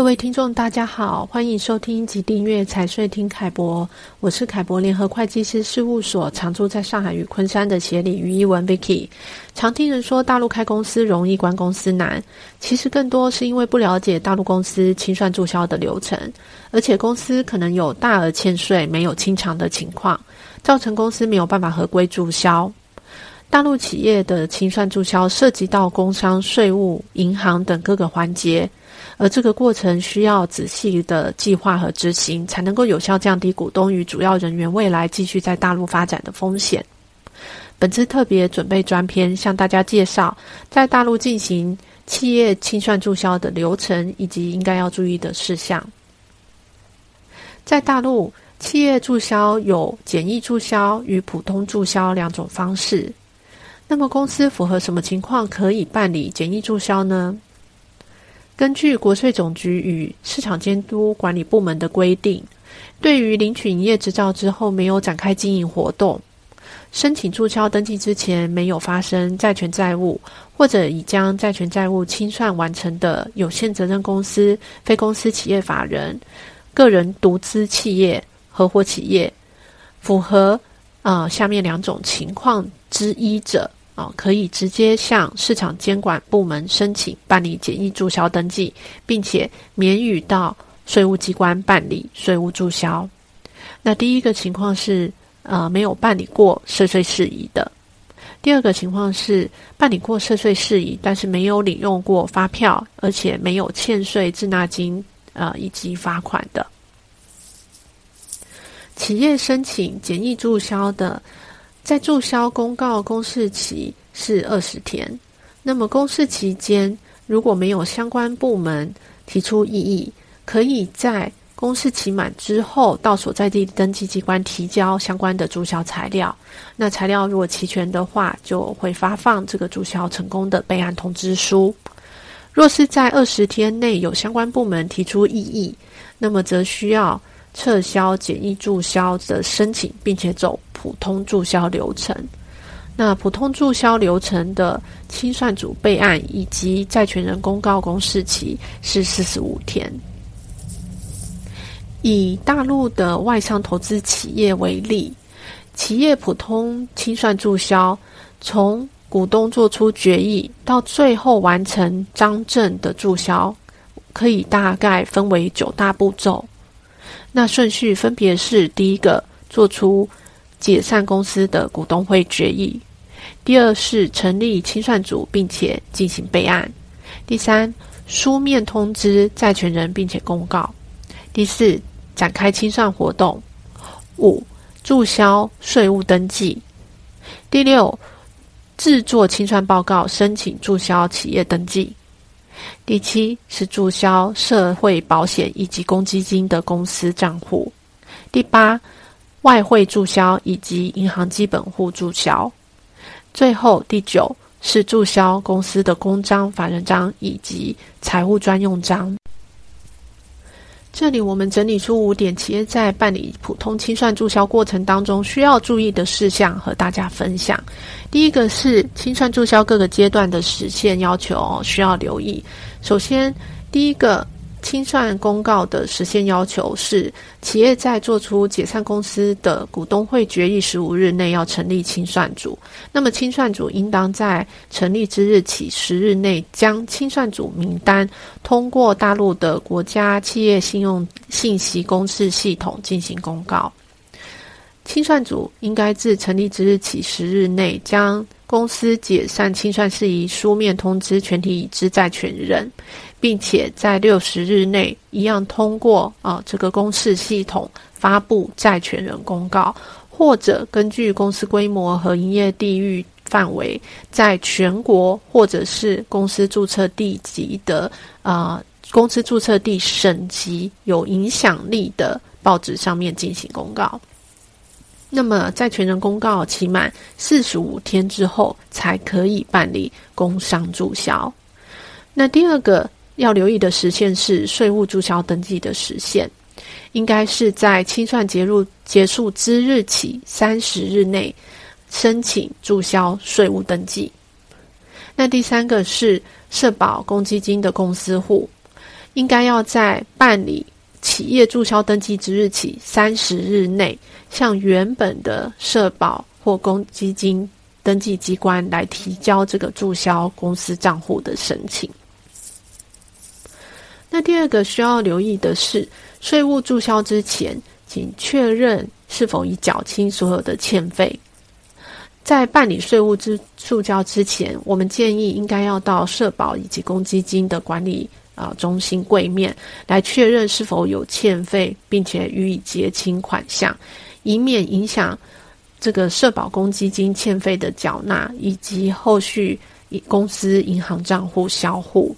各位听众，大家好，欢迎收听及订阅财税听凯博，我是凯博联合会计师事务所常驻在上海与昆山的协理于一文 Vicky。常听人说大陆开公司容易，关公司难，其实更多是因为不了解大陆公司清算注销的流程，而且公司可能有大额欠税没有清偿的情况，造成公司没有办法合规注销。大陆企业的清算注销涉及到工商、税务、银行等各个环节。而这个过程需要仔细的计划和执行，才能够有效降低股东与主要人员未来继续在大陆发展的风险。本次特别准备专篇，向大家介绍在大陆进行企业清算注销的流程以及应该要注意的事项。在大陆，企业注销有简易注销与普通注销两种方式。那么，公司符合什么情况可以办理简易注销呢？根据国税总局与市场监督管理部门的规定，对于领取营业执照之后没有展开经营活动、申请注销登记之前没有发生债权债务，或者已将债权债务清算完成的有限责任公司、非公司企业法人、个人独资企业、合伙企业，符合啊、下面两种情况之一者。可以直接向市场监管部门申请办理简易注销登记，并且免予到税务机关办理税务注销。那第一个情况是，呃，没有办理过涉税事宜的；第二个情况是办理过涉税事宜，但是没有领用过发票，而且没有欠税滞纳金，呃，以及罚款的。企业申请简易注销的。在注销公告公示期是二十天，那么公示期间如果没有相关部门提出异议，可以在公示期满之后到所在地登记机关提交相关的注销材料。那材料如果齐全的话，就会发放这个注销成功的备案通知书。若是在二十天内有相关部门提出异议，那么则需要撤销简易注销的申请，并且走普通注销流程。那普通注销流程的清算组备案以及债权人公告公示期是四十五天。以大陆的外商投资企业为例，企业普通清算注销，从股东做出决议到最后完成章证的注销，可以大概分为九大步骤。那顺序分别是：第一个，做出解散公司的股东会决议；第二是成立清算组，并且进行备案；第三，书面通知债权人，并且公告；第四，展开清算活动；五，注销税务登记；第六，制作清算报告，申请注销企业登记。第七是注销社会保险以及公积金的公司账户。第八，外汇注销以及银行基本户注销。最后第九是注销公司的公章、法人章以及财务专用章。这里我们整理出五点企业在办理普通清算注销过程当中需要注意的事项和大家分享。第一个是清算注销各个阶段的时限要求需要留意。首先，第一个。清算公告的时限要求是，企业在做出解散公司的股东会决议十五日内要成立清算组。那么，清算组应当在成立之日起十日内，将清算组名单通过大陆的国家企业信用信息公示系统进行公告。清算组应该自成立之日起十日内，将公司解散清算事宜书面通知全体已知债权人。并且在六十日内一样通过啊这个公示系统发布债权人公告，或者根据公司规模和营业地域范围，在全国或者是公司注册地级的啊公司注册地省级有影响力的报纸上面进行公告。那么债权人公告期满四十五天之后，才可以办理工商注销。那第二个。要留意的时限是税务注销登记的时限，应该是在清算结入结束之日起三十日内申请注销税务登记。那第三个是社保公积金的公司户，应该要在办理企业注销登记之日起三十日内，向原本的社保或公积金登记机关来提交这个注销公司账户的申请。那第二个需要留意的是，税务注销之前，请确认是否已缴清所有的欠费。在办理税务之注销之前，我们建议应该要到社保以及公积金的管理啊、中心柜面来确认是否有欠费，并且予以结清款项，以免影响这个社保公积金欠费的缴纳以及后续公司银行账户销户。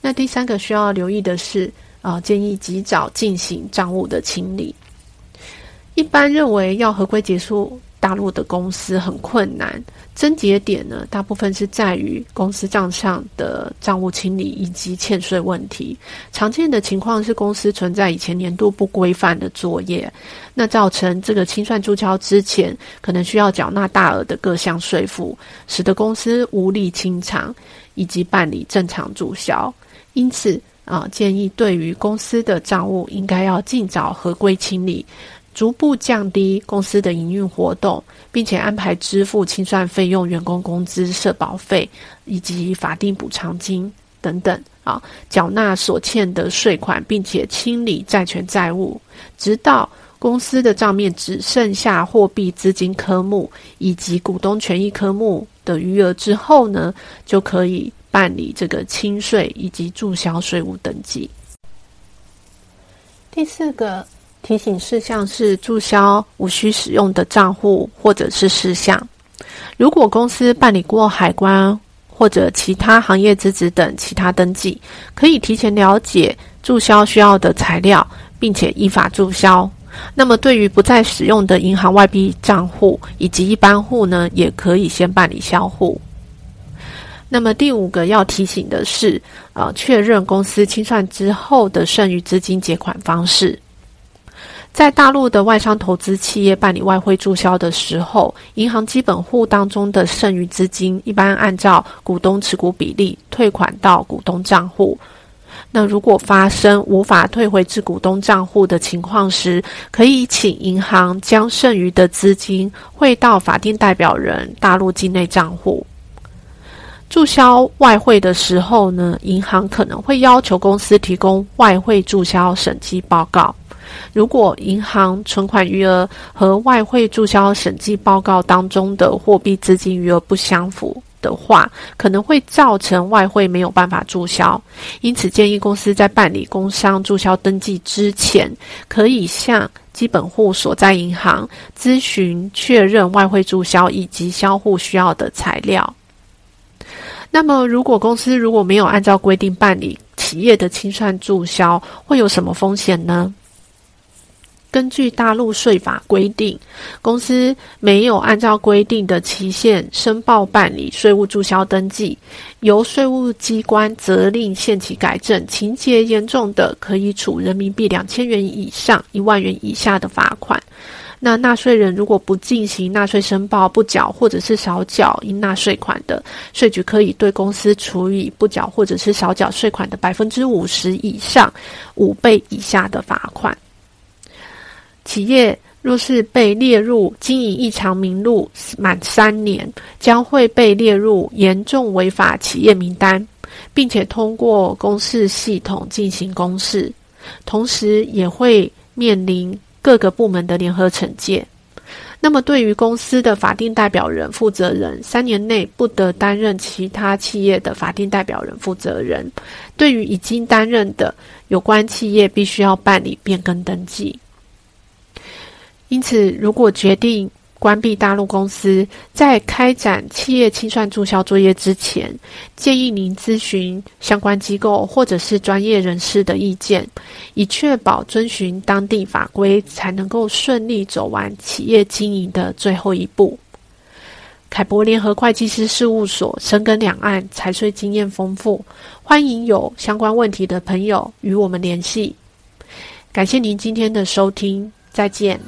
那第三个需要留意的是啊、建议及早进行账务的清理。一般认为要合规结束。大陆的公司很困难，症结点呢，大部分是在于公司账上的账务清理以及欠税问题。常见的情况是公司存在以前年度不规范的作业，那造成这个清算注销之前，可能需要缴纳大额的各项税负，使得公司无力清偿以及办理正常注销。因此啊，建议对于公司的账务应该要尽早合规清理。逐步降低公司的营运活动，并且安排支付清算费用、员工工资、社保费以及法定补偿金等等啊，缴纳所欠的税款，并且清理债权债务，直到公司的账面只剩下货币资金科目以及股东权益科目的余额之后呢，就可以办理这个清税以及注销税务登记。第四个。提醒事项是注销无需使用的账户或者是事项。如果公司办理过海关或者其他行业资质等其他登记，可以提前了解注销需要的材料，并且依法注销。那么，对于不再使用的银行外币账户以及一般户呢，也可以先办理销户。那么第五个要提醒的是，呃，确认公司清算之后的剩余资金结款方式。在大陆的外商投资企业办理外汇注销的时候，银行基本户当中的剩余资金一般按照股东持股比例退款到股东账户。那如果发生无法退回至股东账户的情况时，可以请银行将剩余的资金汇到法定代表人大陆境内账户。注销外汇的时候呢，银行可能会要求公司提供外汇注销审计报告。如果银行存款余额和外汇注销审计报告当中的货币资金余额不相符的话，可能会造成外汇没有办法注销。因此，建议公司在办理工商注销登记之前，可以向基本户所在银行咨询确认外汇注销以及销户需要的材料。那么，如果公司如果没有按照规定办理企业的清算注销，会有什么风险呢？根据大陆税法规定，公司没有按照规定的期限申报办理税务注销登记，由税务机关责令限期改正，情节严重的，可以处人民币两千元以上一万元以下的罚款。那纳税人如果不进行纳税申报、不缴或者是少缴应纳税款的，税局可以对公司处以不缴或者是少缴税款的百分之五十以上五倍以下的罚款。企业若是被列入经营异常名录满三年，将会被列入严重违法企业名单，并且通过公示系统进行公示，同时也会面临各个部门的联合惩戒。那么，对于公司的法定代表人负责人，三年内不得担任其他企业的法定代表人负责人。对于已经担任的有关企业，必须要办理变更登记。因此，如果决定关闭大陆公司，在开展企业清算注销作业之前，建议您咨询相关机构或者是专业人士的意见，以确保遵循当地法规，才能够顺利走完企业经营的最后一步。凯博联合会计师事务所深耕两岸财税经验丰富，欢迎有相关问题的朋友与我们联系。感谢您今天的收听，再见。